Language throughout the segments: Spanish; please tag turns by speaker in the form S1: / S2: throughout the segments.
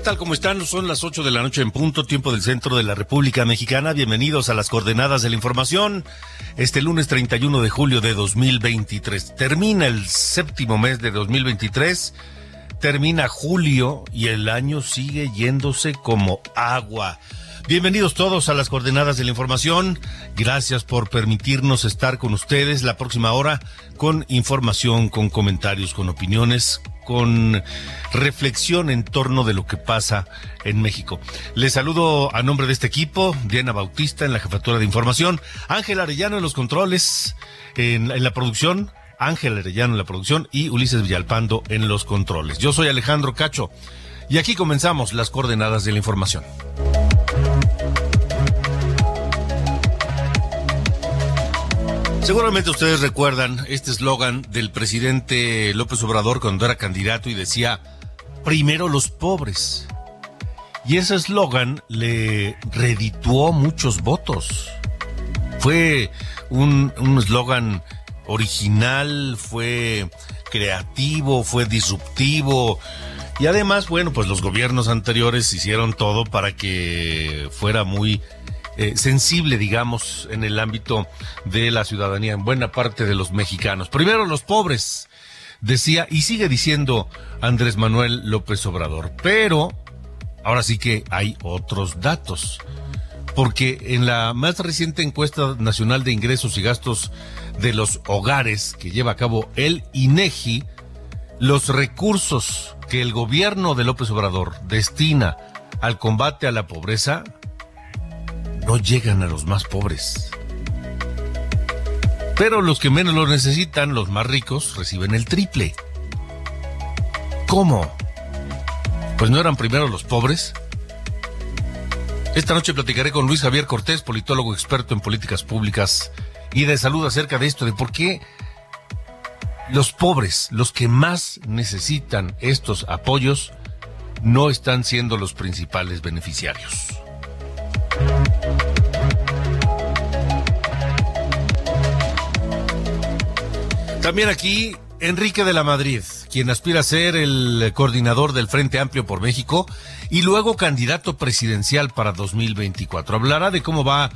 S1: ¿Qué tal? ¿Cómo están? Son las 8 de la noche en punto, tiempo del centro de la República Mexicana. Bienvenidos a las coordenadas de la información. Este lunes 31 de julio de 2023. Termina el séptimo mes de 2023. Termina julio y el año sigue yéndose como agua. Bienvenidos todos a las coordenadas de la información. Gracias por permitirnos estar con ustedes la próxima hora con información, con comentarios, con opiniones, con reflexión en torno de lo que pasa en México. Les saludo a nombre de este equipo, Diana Bautista en la jefatura de información, Ángel Arellano en los controles, en, en la producción, Ángel Arellano en la producción y Ulises Villalpando en los controles. Yo soy Alejandro Cacho y aquí comenzamos las coordenadas de la información. Seguramente ustedes recuerdan este eslogan del presidente López Obrador cuando era candidato y decía, primero los pobres. Y ese eslogan le redituó muchos votos. Fue un eslogan original, fue creativo, fue disruptivo. Y además, bueno, pues los gobiernos anteriores hicieron todo para que fuera muy eh, sensible, digamos, en el ámbito de la ciudadanía, en buena parte de los mexicanos. Primero los pobres, decía, y sigue diciendo Andrés Manuel López Obrador. Pero ahora sí que hay otros datos. Porque en la más reciente encuesta nacional de ingresos y gastos de los hogares que lleva a cabo el INEGI, los recursos que el gobierno de López Obrador destina al combate a la pobreza no llegan a los más pobres. Pero los que menos lo necesitan, los más ricos, reciben el triple. ¿Cómo? Pues no eran primero los pobres. Esta noche platicaré con Luis Javier Cortés, politólogo experto en políticas públicas y de salud acerca de esto, de por qué los pobres, los que más necesitan estos apoyos, no están siendo los principales beneficiarios. También aquí Enrique de la Madrid, quien aspira a ser el coordinador del Frente Amplio por México y luego candidato presidencial para 2024. Hablará de cómo va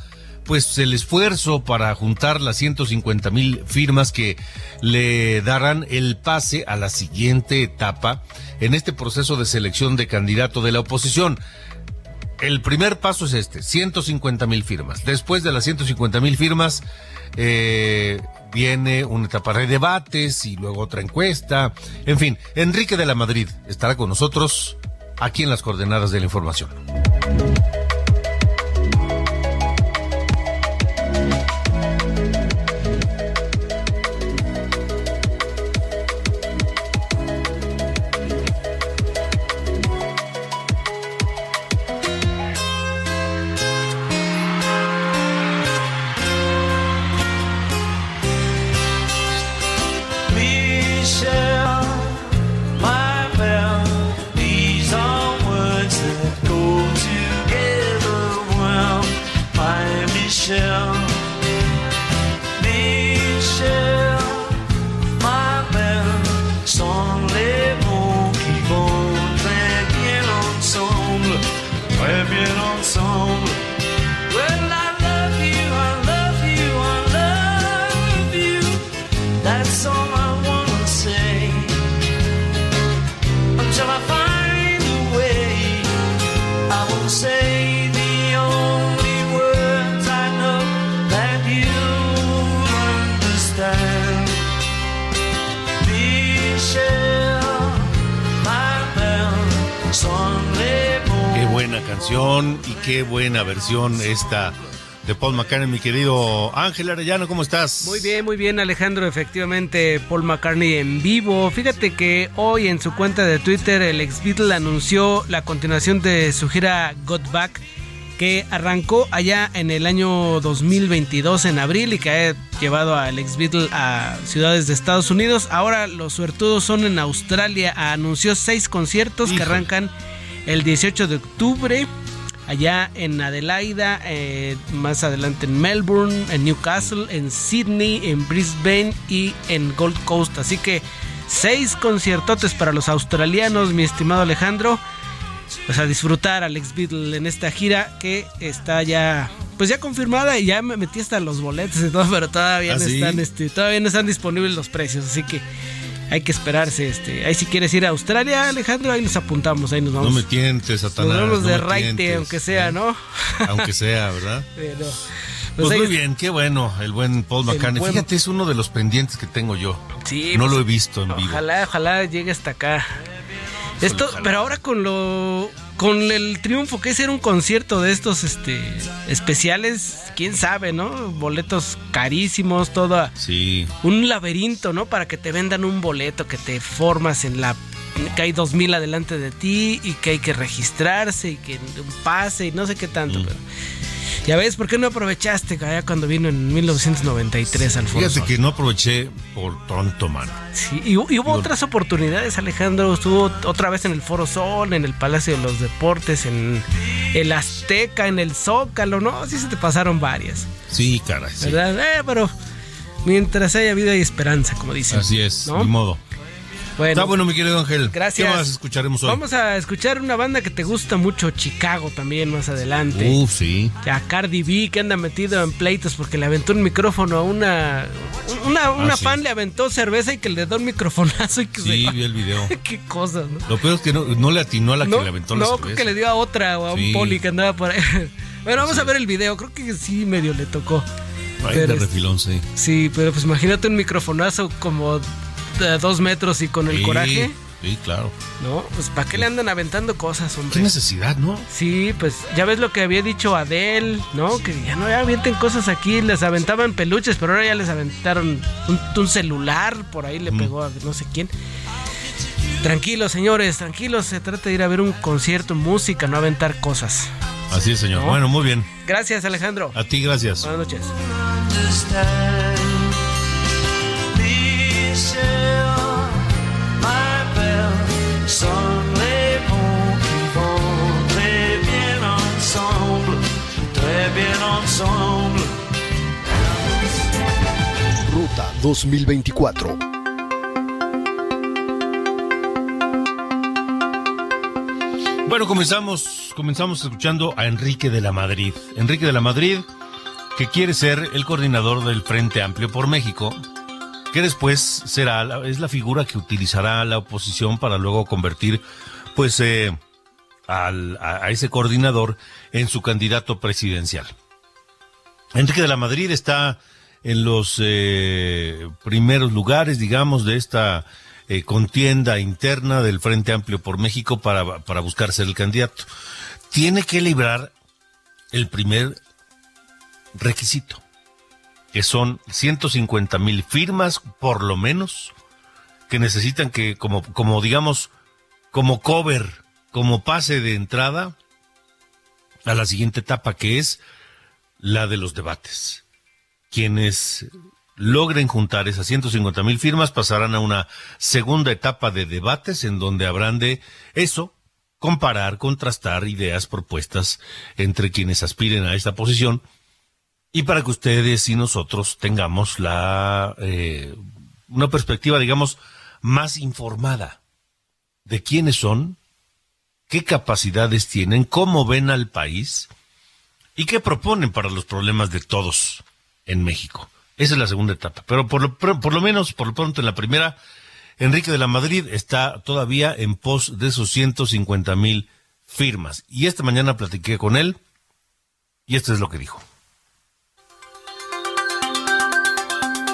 S1: pues el esfuerzo para juntar las 150 mil firmas que le darán el pase a la siguiente etapa en este proceso de selección de candidato de la oposición. El primer paso es este, 150 mil firmas. Después de las 150 mil firmas, eh, viene una etapa de debates y luego otra encuesta. En fin, Enrique de la Madrid estará con nosotros aquí en las coordenadas de la información. Canción y qué buena versión esta de Paul McCartney, mi querido Ángel Arellano, ¿cómo estás?
S2: Muy bien, muy bien Alejandro, efectivamente Paul McCartney en vivo. Fíjate que hoy en su cuenta de Twitter el ex Beatle anunció la continuación de su gira Got Back que arrancó allá en el año 2022 en abril y que ha llevado al ex Beatle a ciudades de Estados Unidos. Ahora los suertudos son en Australia. Anunció seis conciertos que arrancan el 18 de octubre allá en Adelaida, eh, más adelante en Melbourne, en Newcastle, en Sydney, en Brisbane y en Gold Coast. Así que seis conciertotes para los australianos, mi estimado Alejandro. Pues a disfrutar Alex Beatle en esta gira que está ya pues ya confirmada y ya me metí hasta los boletos y todo, pero todavía
S1: ¿Ah,
S2: no
S1: sí?
S2: están este, todavía no están disponibles los precios, así que hay que esperarse este. Ahí si quieres ir a Australia, Alejandro, ahí nos apuntamos, ahí nos
S1: No
S2: vamos.
S1: me tientes, Satanás.
S2: Nos vamos
S1: no
S2: de raite, aunque sea,
S1: ¿eh?
S2: ¿no?
S1: Aunque sea, ¿verdad?
S2: Pero,
S1: Pues,
S2: ahí-
S1: muy bien, qué bueno, el buen Paul McCartney.
S2: buen-
S1: Fíjate, es uno de los pendientes que tengo yo.
S2: Sí,
S1: no
S2: pues,
S1: lo he visto en vivo.
S2: Ojalá, ojalá llegue hasta acá. Esto, pero ahora con lo con el triunfo que es ser un concierto de estos este especiales, quién sabe, ¿no? Boletos carísimos, todo
S1: Sí,
S2: un laberinto, ¿no? Para que te vendan un boleto que te formas en la que hay dos mil adelante de ti y que hay que registrarse y que un pase y no sé qué tanto,
S1: Mm.
S2: pero ya ves, ¿por qué no aprovechaste allá cuando vino en 1993 al Foro
S1: fíjate que no aproveché por tonto, mano.
S2: Sí, y, hu- y hubo otras oportunidades, Alejandro. Estuvo otra vez en el Foro Sol, en el Palacio de los Deportes, en el Azteca, en el Zócalo, ¿no? Sí se te pasaron varias,
S1: Sí, caray. sí.
S2: ¿verdad? Eh, pero mientras haya vida hay esperanza, como dicen.
S1: Así es,
S2: ¿no?
S1: ni modo.
S2: Bueno,
S1: Está bueno, mi querido Ángel.
S2: gracias.
S1: ¿Qué más escucharemos hoy?
S2: Vamos a escuchar una banda que te gusta mucho, Chicago, también más adelante.
S1: Uf, sí.
S2: A Cardi B que anda metido en pleitos porque le aventó un micrófono a una una, una
S1: Ah, sí.
S2: fan le aventó cerveza y que le dio un microfonazo y que
S1: Sí,
S2: se
S1: vi el video.
S2: qué cosas, ¿no?
S1: Lo peor es que no, no le atinó a la
S2: no,
S1: que le aventó la
S2: no,
S1: cerveza.
S2: creo que le dio a otra o a
S1: Sí.
S2: un poli que andaba por ahí. Bueno, vamos a ver el video, creo que sí medio le tocó.
S1: Ay,
S2: pero
S1: de refilón, sí.
S2: Sí, pero pues imagínate un microfonazo como de dos metros y con el
S1: Sí,
S2: coraje,
S1: Sí, claro.
S2: ¿no? Pues ¿para qué le andan aventando cosas,
S1: Qué
S2: hombre?
S1: necesidad, ¿no?
S2: Sí, pues ya ves lo que había dicho Adele, ¿no? Que ya no ya avienten cosas aquí, les aventaban peluches, pero ahora ya les aventaron un, un celular, por ahí le pegó a no sé quién. Tranquilos, señores, tranquilos, se trata de ir a ver un concierto, música, no aventar cosas.
S1: Así es, señor.
S2: ¿No?
S1: Bueno, muy bien.
S2: Gracias, Alejandro.
S1: A ti, gracias.
S2: Buenas noches.
S3: Ensemble.
S4: Ruta 2024.
S1: Bueno, comenzamos, comenzamos escuchando a Enrique de la Madrid. Enrique de la Madrid, que quiere ser el coordinador del Frente Amplio por México, que después será, la- es la figura que utilizará la oposición para luego convertir, pues, eh, al- a, a ese coordinador en su candidato presidencial. Enrique de la Madrid está en los eh, primeros lugares, digamos, de esta eh, contienda interna del Frente Amplio por México para, para buscar ser el candidato. Tiene que librar el primer requisito, que son 150 mil firmas, por lo menos, que necesitan que, como, como digamos, como cover, como pase de entrada a la siguiente etapa, que es la de los debates. Quienes logren juntar esas 150 mil firmas pasarán a una segunda etapa de debates en donde habrán de eso, comparar, contrastar ideas, propuestas entre quienes aspiren a esta posición y para que ustedes y nosotros tengamos la eh, una perspectiva, digamos, más informada de quiénes son, qué capacidades tienen, cómo ven al país y qué proponen para los problemas de todos en México. Esa es la segunda etapa. Pero por lo, por lo menos, por lo pronto, en la primera, Enrique de la Madrid está todavía en pos de esos 150 mil firmas. Y esta mañana platiqué con él y esto es lo que dijo.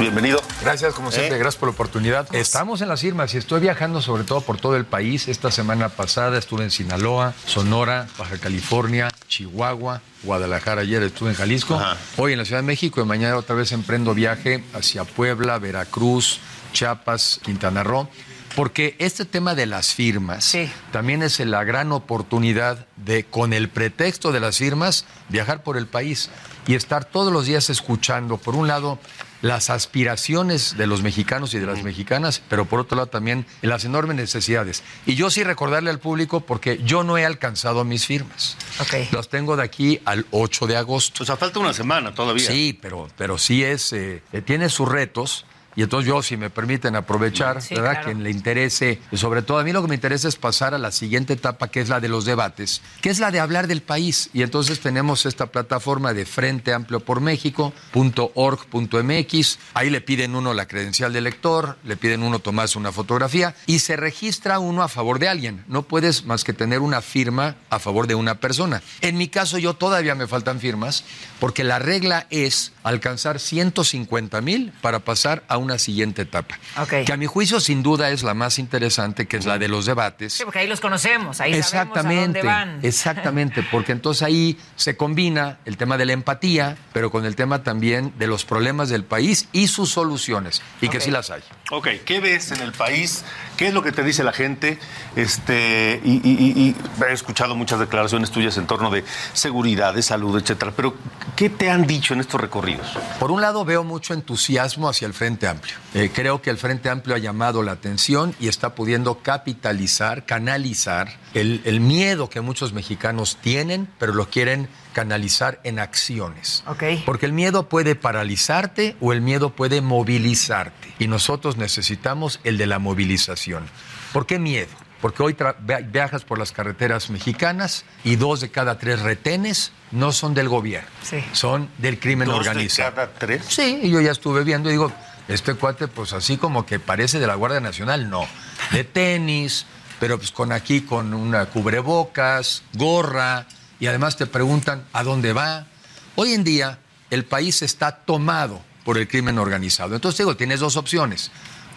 S5: Bienvenido.
S6: Gracias, como siempre,
S5: ¿Eh?
S6: gracias por la oportunidad. Estamos en las firmas y estoy viajando sobre todo por todo el país. Esta semana pasada estuve en Sinaloa, Sonora, Baja California, Chihuahua, Guadalajara. Ayer estuve en Jalisco.
S5: Ajá.
S6: Hoy en la Ciudad de México y mañana otra vez emprendo viaje hacia Puebla, Veracruz, Chiapas, Quintana Roo. Porque este tema de las firmas
S7: Sí.
S6: también es la gran oportunidad de, con el pretexto de las firmas, viajar por el país y estar todos los días escuchando, por un lado, las aspiraciones de los mexicanos y de las mexicanas, pero por otro lado también las enormes necesidades. Y yo sí recordarle al público porque yo no he alcanzado mis firmas.
S7: Ok.
S6: Las tengo de aquí al 8 de agosto.
S5: O sea, falta una semana todavía.
S6: Sí, pero, pero sí es, eh, eh, tiene sus retos. Y entonces yo, si me permiten aprovechar,
S7: Sí,
S6: ¿verdad?
S7: claro.
S6: Quien le interese, y sobre todo a mí lo que me interesa es pasar a la siguiente etapa, que es la de los debates, que es la de hablar del país. Y entonces tenemos esta plataforma de Frente Amplio por México.org.mx. Ahí le piden uno la credencial de lector, le piden uno tomarse una fotografía y se registra uno a favor de alguien. No puedes más que tener una firma a favor de una persona. En mi caso, yo todavía me faltan firmas, porque la regla es alcanzar 150 mil para pasar a una siguiente etapa. Que a mi juicio, sin duda, es la más interesante, que es la de los debates.
S7: Sí, porque ahí los conocemos, ahí sabemos a
S6: Exactamente,
S7: dónde van.
S6: exactamente, porque entonces ahí se combina el tema de la empatía, pero con el tema también de los problemas del país y sus soluciones, y que sí las hay.
S5: Ok, ¿qué ves en el país? ¿Qué es lo que te dice la gente? Este, y, y- y- he escuchado muchas declaraciones tuyas en torno de seguridad, de salud, etcétera. Pero, ¿qué te han dicho en estos recorridos?
S6: Por un lado veo mucho entusiasmo hacia el Frente Amplio. Eh, creo que el Frente Amplio ha llamado la atención y está pudiendo capitalizar, canalizar el miedo que muchos mexicanos tienen, pero lo quieren canalizar en acciones. Porque el miedo puede paralizarte o el miedo puede movilizarte. Y nosotros necesitamos el de la movilización. ¿Por qué miedo? Porque hoy viajas por las carreteras mexicanas y dos de cada tres retenes no son del gobierno,
S7: Sí.
S6: son del crimen
S5: ¿Dos de
S6: organizado.
S5: cada tres?
S6: Sí, y yo ya estuve viendo y digo, este cuate pues así como que parece de la Guardia Nacional, no. De tenis, pero pues con aquí con una cubrebocas, gorra, y además te preguntan a dónde va. Hoy en día el país está tomado por el crimen organizado. Entonces digo, tienes dos opciones.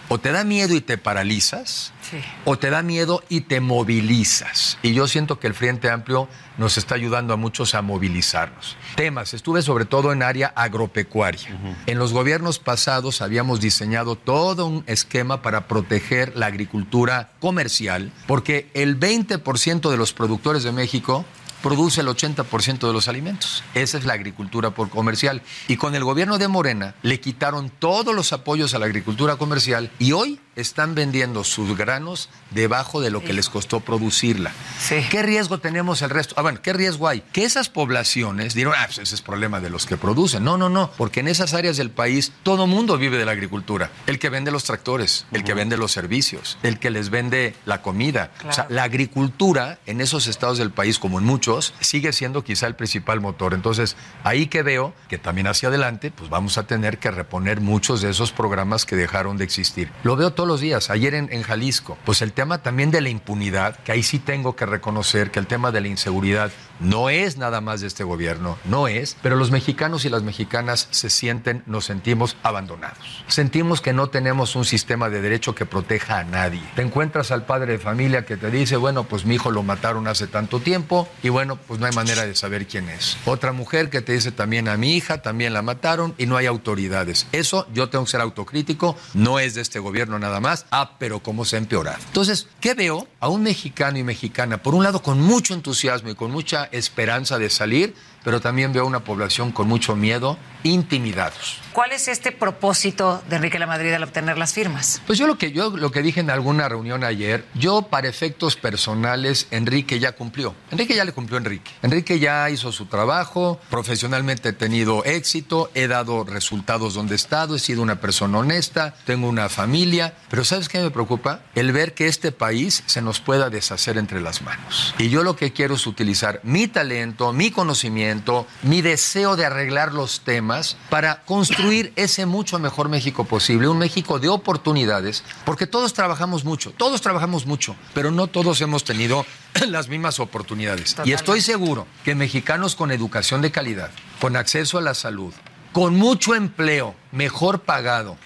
S6: O te da miedo y te paralizas,
S7: Sí.
S6: o te da miedo y te movilizas. Y yo siento que el Frente Amplio nos está ayudando a muchos a movilizarnos. Temas, estuve sobre todo en área agropecuaria. En los gobiernos pasados habíamos diseñado todo un esquema para proteger la agricultura comercial, porque el 20% de los productores de México produce el 80% de los alimentos. Esa es la agricultura por comercial. Y con el gobierno de Morena le quitaron todos los apoyos a la agricultura comercial y hoy están vendiendo sus granos debajo de lo que les costó producirla.
S7: Sí.
S6: ¿Qué riesgo tenemos el resto? Ah, bueno, ¿qué riesgo hay? Que esas poblaciones dirán, ah, pues ese es problema de los que producen. No, no, no, porque en esas áreas del país todo mundo vive de la agricultura. El que vende los tractores, el que vende los servicios, el que les vende la comida. O sea, la agricultura en esos estados del país, como en muchos, sigue siendo quizá el principal motor. Entonces, ahí que veo que también hacia adelante, pues vamos a tener que reponer muchos de esos programas que dejaron de existir. Lo veo todos los días. Ayer en, Jalisco, pues el tema también de la impunidad, que ahí sí tengo que reconocer que el tema de la inseguridad no es nada más de este gobierno, no es, pero los mexicanos y las mexicanas se sienten, nos sentimos abandonados. Sentimos que no tenemos un sistema de derecho que proteja a nadie. Te encuentras al padre de familia que te dice, bueno, pues mi hijo lo mataron hace tanto tiempo y bueno, pues no hay manera de saber quién es. Otra mujer que te dice también a mi hija, también la mataron y no hay autoridades. Eso yo tengo que ser autocrítico, no es de este gobierno nada más, ah, pero cómo se ha. Entonces, ¿qué veo? A un mexicano y mexicana, por un lado con mucho entusiasmo y con mucha esperanza de salir, pero también veo una población con mucho miedo, intimidados.
S7: ¿Cuál es este propósito de Enrique La Madrid al obtener las firmas?
S6: Pues yo lo que yo lo que dije en alguna reunión ayer, yo para efectos personales Enrique ya cumplió. Enrique ya le cumplió a Enrique. Enrique ya hizo su trabajo, profesionalmente he tenido éxito, he dado resultados donde he estado, he sido una persona honesta, tengo una familia, pero ¿sabes qué me preocupa? El ver que este país se nos pueda deshacer entre las manos. Y yo lo que quiero es utilizar mi talento, mi conocimiento mi deseo de arreglar los temas para construir ese mucho mejor México posible, un México de oportunidades, porque todos trabajamos mucho, todos trabajamos mucho, pero no todos hemos tenido las mismas oportunidades. Y estoy seguro que mexicanos con educación de calidad, con acceso a la salud, con mucho empleo, mejor pagado,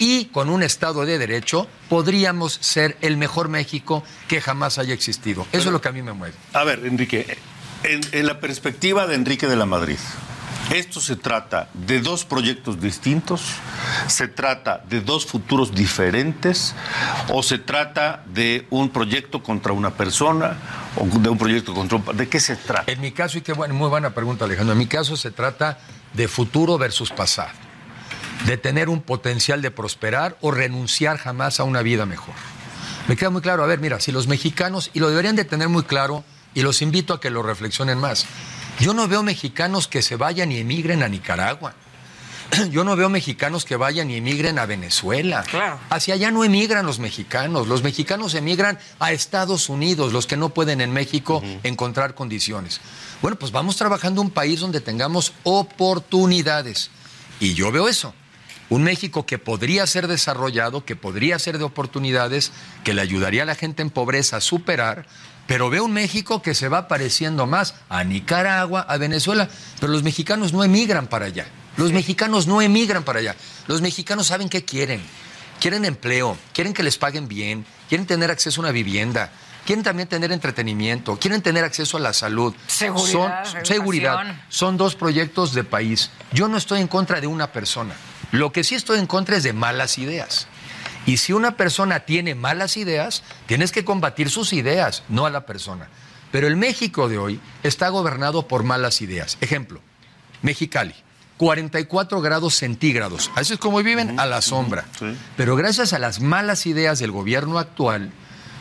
S6: y con un Estado de Derecho podríamos ser el mejor México que jamás haya existido. Eso es lo que a mí me mueve.
S5: A ver, Enrique, en, la perspectiva de Enrique de la Madrid, esto se trata de dos proyectos distintos, se trata de dos futuros diferentes, o se trata de un proyecto contra una persona, o de un proyecto contra un... ¿De qué se trata?
S6: En mi caso, y qué buena, muy buena pregunta, Alejandro, en mi caso se trata de futuro versus pasado, de tener un potencial de prosperar o renunciar jamás a una vida mejor. Me queda muy claro, a ver, mira, si los mexicanos, y lo deberían de tener muy claro, y los invito a que lo reflexionen más, yo no veo mexicanos que se vayan y emigren a Nicaragua. Yo no veo mexicanos que vayan y emigren a Venezuela.
S7: Claro.
S6: Hacia allá no emigran los mexicanos. Los mexicanos emigran a Estados Unidos, los que no pueden en México encontrar condiciones. Bueno, pues vamos trabajando un país donde tengamos oportunidades. Y yo veo eso. Un México que podría ser desarrollado, que podría ser de oportunidades, que le ayudaría a la gente en pobreza a superar, pero veo un México que se va pareciendo más a Nicaragua, a Venezuela, pero los mexicanos no emigran para allá. Los mexicanos no emigran para allá. Los mexicanos saben qué quieren. Quieren empleo, quieren que les paguen bien, quieren tener acceso a una vivienda, quieren también tener entretenimiento, quieren tener acceso a la salud.
S7: Seguridad,
S6: Son, seguridad. Son dos proyectos de país. Yo no estoy en contra de una persona. Lo que sí estoy en contra es de malas ideas. Y si una persona tiene malas ideas, tienes que combatir sus ideas, no a la persona. Pero el México de hoy está gobernado por malas ideas. Ejemplo, Mexicali, 44 grados centígrados. Así es como viven a la sombra. Pero gracias a las malas ideas del gobierno actual,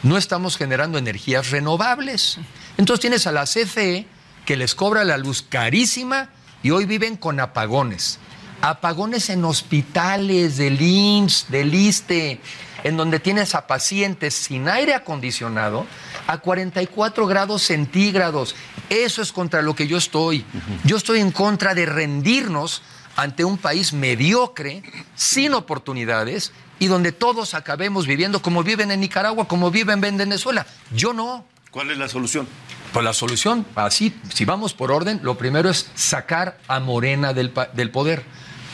S6: no estamos generando energías renovables. Entonces tienes a la CFE que les cobra la luz carísima y hoy viven con apagones. Apagones en hospitales del IMSS, del ISTE, en donde tienes a pacientes sin aire acondicionado a 44 grados centígrados. Eso es contra lo que yo estoy. Yo estoy en contra de rendirnos ante un país mediocre, sin oportunidades, y donde todos acabemos viviendo como viven en Nicaragua, como viven en Venezuela. Yo no.
S5: ¿Cuál es la solución?
S6: Pues la solución, así, si vamos por orden, lo primero es sacar a Morena del, pa- del poder.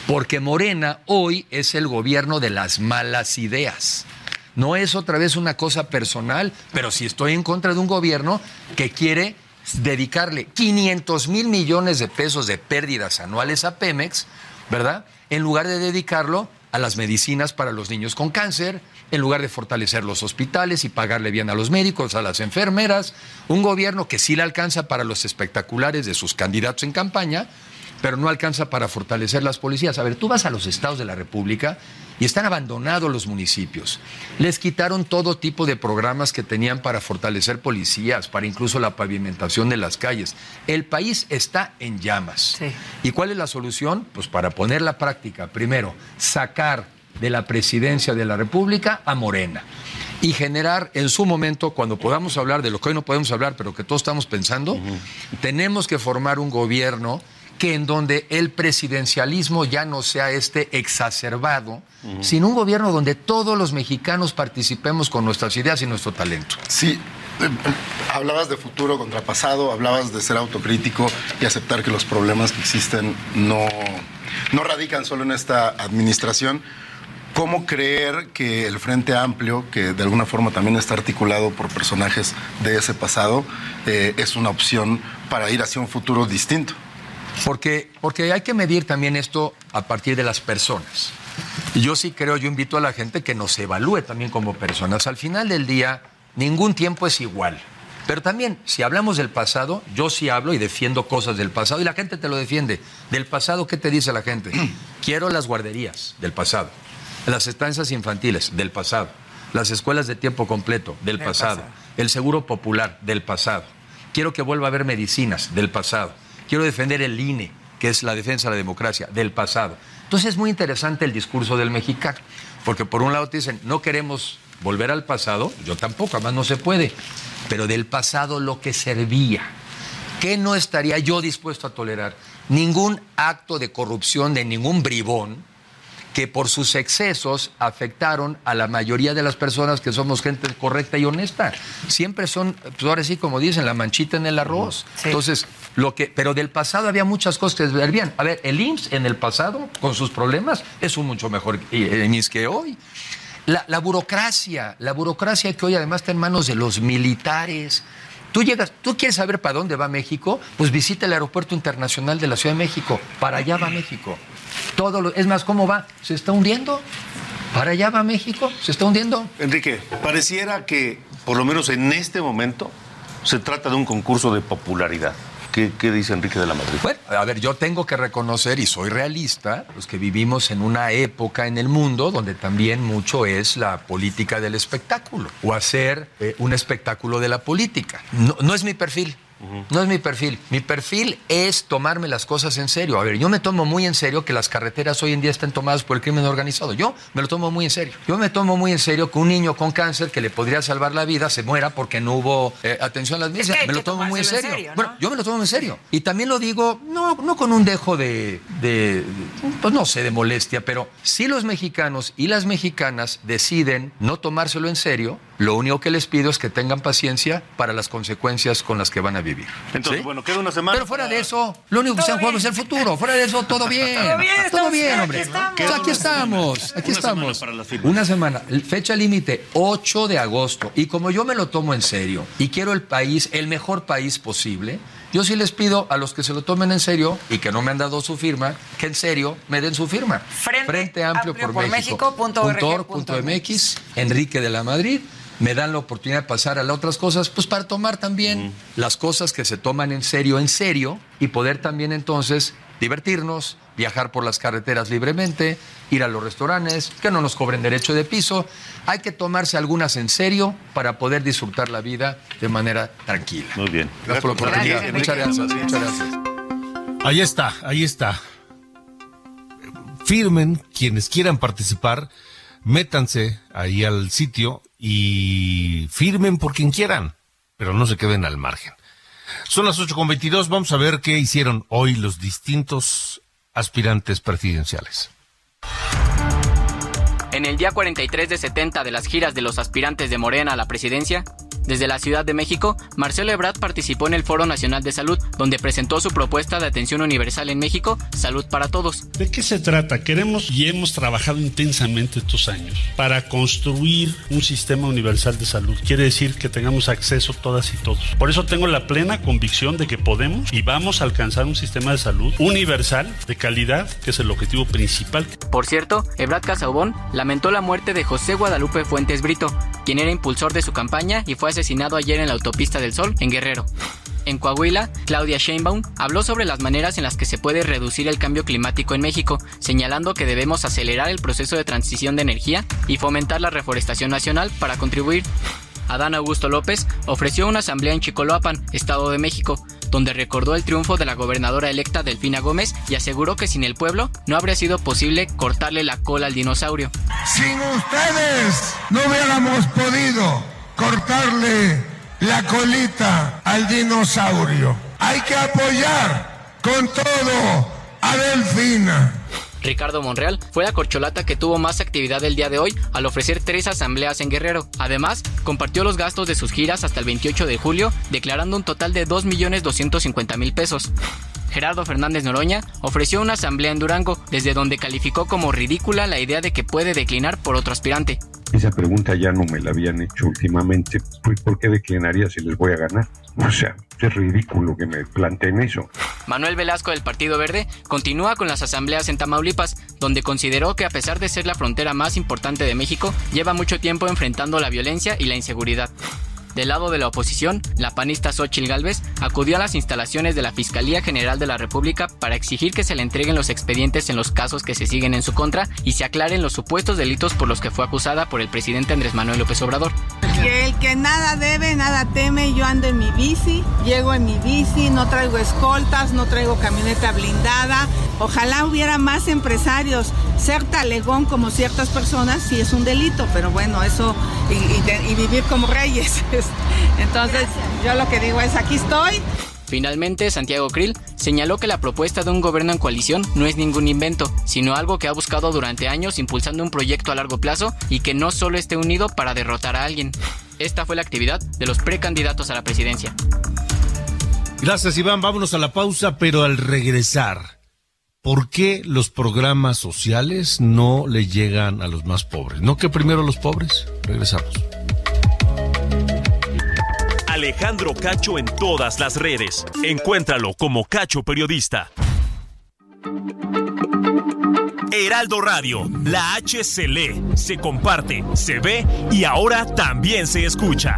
S6: Porque Morena hoy es el gobierno de las malas ideas. No es otra vez una cosa personal, pero si estoy en contra de un gobierno que quiere dedicarle 500 mil millones de pesos de pérdidas anuales a Pemex, ¿verdad? En lugar de dedicarlo a las medicinas para los niños con cáncer, en lugar de fortalecer los hospitales y pagarle bien a los médicos, a las enfermeras, un gobierno que sí le alcanza para los espectaculares de sus candidatos en campaña, pero no alcanza para fortalecer las policías. A ver, tú vas a los estados de la República y están abandonados los municipios. Les quitaron todo tipo de programas que tenían para fortalecer policías, para incluso la pavimentación de las calles. El país está en llamas.
S7: Sí.
S6: ¿Y cuál es la solución? Pues para poner la práctica, primero, sacar de la presidencia de la República a Morena y generar en su momento, cuando podamos hablar de lo que hoy no podemos hablar, pero que todos estamos pensando, tenemos que formar un gobierno que en donde el presidencialismo ya no sea este exacerbado, sino un gobierno donde todos los mexicanos participemos con nuestras ideas y nuestro talento.
S8: Sí, eh, hablabas de futuro contra pasado, hablabas de ser autocrítico y aceptar que los problemas que existen no, no radican solo en esta administración. ¿Cómo creer que el Frente Amplio, que de alguna forma también está articulado por personajes de ese pasado, eh, es una opción para ir hacia un futuro distinto?
S6: Porque, porque hay que medir también esto a partir de las personas. Y yo sí creo, yo invito a la gente que nos evalúe también como personas. Al final del día, ningún tiempo es igual. Pero también, si hablamos del pasado, yo sí hablo y defiendo cosas del pasado y la gente te lo defiende. Del pasado, ¿qué te dice la gente? Quiero las guarderías del pasado, las estancias infantiles del pasado, las escuelas de tiempo completo del,
S7: Del
S6: pasado,
S7: pasado.
S6: el seguro popular del pasado. Quiero que vuelva a haber medicinas del pasado. Quiero defender el INE, que es la defensa de la democracia, del pasado. Entonces es muy interesante el discurso del mexicano, porque por un lado te dicen, no queremos volver al pasado, yo tampoco, además no se puede, pero del pasado lo que servía. ¿qué no estaría yo dispuesto a tolerar? Ningún acto de corrupción de ningún bribón que por sus excesos afectaron a la mayoría de las personas que somos gente correcta y honesta. Siempre son, pues ahora sí, como dicen, la manchita en el arroz. Entonces, lo que, pero del pasado había muchas cosas que ver bien. A ver, el IMSS en el pasado, con sus problemas, es un mucho mejor IMSS que hoy. La, la burocracia, la burocracia que hoy además está en manos de los militares. Tú llegas, tú quieres saber para dónde va México, pues visita el aeropuerto internacional de la Ciudad de México. Para allá va México. Todo lo, es más, ¿cómo va? Se está hundiendo. Para allá va México, se está hundiendo.
S5: Enrique, pareciera que, por lo menos en este momento, se trata de un concurso de popularidad. ¿Qué, qué dice Enrique de la Madrid?
S6: Bueno, a ver, yo tengo que reconocer, y soy realista, los que vivimos en una época en el mundo donde también mucho es la política del espectáculo, o hacer eh, un espectáculo de la política. No, no es mi perfil. No es mi perfil. Mi perfil es tomarme las cosas en serio. A ver, yo me tomo muy en serio que las carreteras hoy en día estén tomadas por el crimen organizado. Yo me lo tomo muy en serio. Yo me tomo muy en serio que un niño con cáncer que le podría salvar la vida se muera porque no hubo eh, atención a las mismas.
S7: que
S6: me lo tomo muy en serio.
S7: en serio, ¿no?
S6: Bueno, yo me lo tomo en serio. Y también lo digo, no, no con un dejo de, de, pues no sé, de molestia, pero si los mexicanos y las mexicanas deciden no tomárselo en serio, lo único que les pido es que tengan paciencia para las consecuencias con las que van a vivir.
S5: Entonces,
S6: ¿Sí?
S5: bueno, queda una semana.
S6: Pero fuera de eso, lo único que se han jugado es el futuro. Fuera de eso, todo bien.
S7: Todo bien, estamos
S6: bien,
S7: bien,
S6: hombre.
S7: aquí estamos.
S6: Aquí estamos. Aquí
S5: Una semana
S6: estamos.
S5: para las firmas.
S6: Una semana. Fecha límite, 8 de agosto. Y como yo me lo tomo en serio y quiero el país, el mejor país posible, yo sí les pido a los que se lo tomen en serio y que no me han dado su firma, que en serio me den su firma.
S7: Frente
S6: Amplio,
S7: Amplio
S6: por,
S7: por
S6: México.
S7: México punto org
S6: Punto org punto MX, Enrique de la Madrid. Me dan la oportunidad de pasar a las otras cosas, pues para tomar también las cosas que se toman en serio, en serio, y poder también entonces divertirnos, viajar por las carreteras libremente, ir a los restaurantes, que no nos cobren derecho de piso. Hay que tomarse algunas en serio para poder disfrutar la vida de manera tranquila.
S5: Muy bien.
S6: Gracias por la oportunidad.
S7: Gracias,
S6: muchas gracias, muchas gracias.
S1: Ahí está, ahí está. Firmen quienes quieran participar, métanse ahí al sitio y firmen por quien quieran, pero no se queden al margen. Son las 8.22, vamos a ver qué hicieron hoy los distintos aspirantes presidenciales.
S9: En el día 43 de 70 de las giras de los aspirantes de Morena a la presidencia, desde la Ciudad de México, Marcelo Ebrard participó en el Foro Nacional de Salud, donde presentó su propuesta de atención universal en México, Salud para Todos.
S10: ¿De qué se trata? Queremos y hemos trabajado intensamente estos años para construir un sistema universal de salud. Quiere decir que tengamos acceso todas y todos. Por eso tengo la plena convicción de que podemos y vamos a alcanzar un sistema de salud universal, de calidad, que es el objetivo principal.
S9: Por cierto, Ebrard Casaubon lamentó la muerte de José Guadalupe Fuentes Brito, quien era impulsor de su campaña y fue asesinado ayer en la autopista del Sol, en Guerrero. En Coahuila, Claudia Sheinbaum habló sobre las maneras en las que se puede reducir el cambio climático en México, señalando que debemos acelerar el proceso de transición de energía y fomentar la reforestación nacional para contribuir. Adán Augusto López ofreció una asamblea en Chicoloapan, Estado de México, donde recordó el triunfo de la gobernadora electa Delfina Gómez y aseguró que sin el pueblo no habría sido posible cortarle la cola al dinosaurio.
S11: Sin ustedes no hubiéramos podido cortarle la colita al dinosaurio. Hay que apoyar con todo a Delfina.
S9: Ricardo Monreal fue la corcholata que tuvo más actividad el día de hoy al ofrecer tres asambleas en Guerrero. Además, compartió los gastos de sus giras hasta el 28 de julio, declarando un total de 2.250.000 pesos. Gerardo Fernández Noroña ofreció una asamblea en Durango, desde donde calificó como ridícula la idea de que puede declinar por otro aspirante.
S12: Esa pregunta ya no me la habían hecho últimamente. Pues, ¿Por qué declinaría si les voy a ganar? O sea, es ridículo que me planteen eso.
S9: Manuel Velasco del Partido Verde continúa con las asambleas en Tamaulipas, donde consideró que a pesar de ser la frontera más importante de México, lleva mucho tiempo enfrentando la violencia y la inseguridad. Del lado de la oposición, la panista Xochil Gálvez acudió a las instalaciones de la Fiscalía General de la República para exigir que se le entreguen los expedientes en los casos que se siguen en su contra y se aclaren los supuestos delitos por los que fue acusada por el presidente Andrés Manuel López Obrador.
S13: El que nada debe, nada teme, yo ando en mi bici, llego en mi bici, no traigo escoltas, no traigo camioneta blindada. Ojalá hubiera más empresarios. Ser talegón como ciertas personas sí es un delito, pero bueno, eso y, y de- y vivir como reyes. Entonces yo lo que digo es, aquí estoy.
S9: Finalmente, Santiago Krill señaló que la propuesta de un gobierno en coalición no es ningún invento, sino algo que ha buscado durante años impulsando un proyecto a largo plazo y que no solo esté unido para derrotar a alguien. Esta fue la actividad de los precandidatos a la presidencia.
S1: Gracias, Iván. Vámonos a la pausa, pero al regresar, ¿por qué los programas sociales no le llegan a los más pobres? ¿No que primero los pobres? Regresamos.
S14: Alejandro Cacho en todas las redes. Encuéntralo como Cacho Periodista. Heraldo Radio, la H se lee, se comparte, se ve y ahora también se escucha.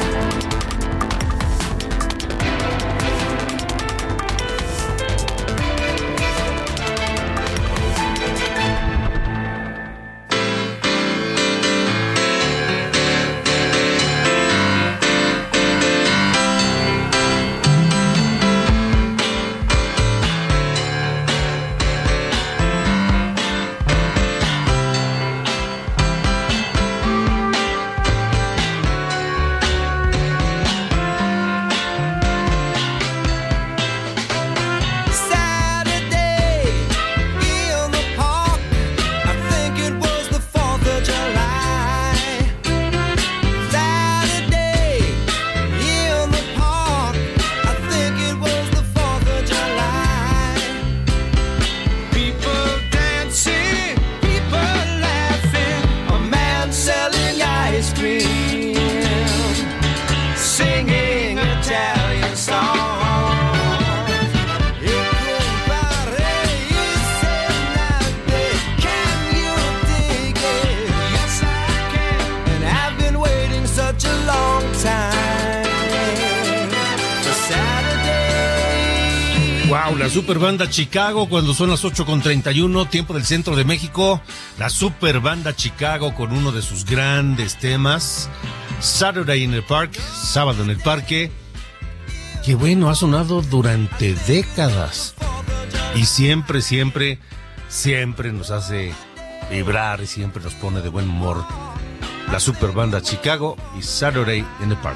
S1: Super banda Chicago cuando son las 8 con 31, tiempo del centro de México. La super banda Chicago con uno de sus grandes temas, Saturday in the Park, sábado en el parque. Que bueno, ha sonado durante décadas. Y siempre, siempre, siempre nos hace vibrar y siempre nos pone de buen humor. La super banda Chicago y Saturday in the Park.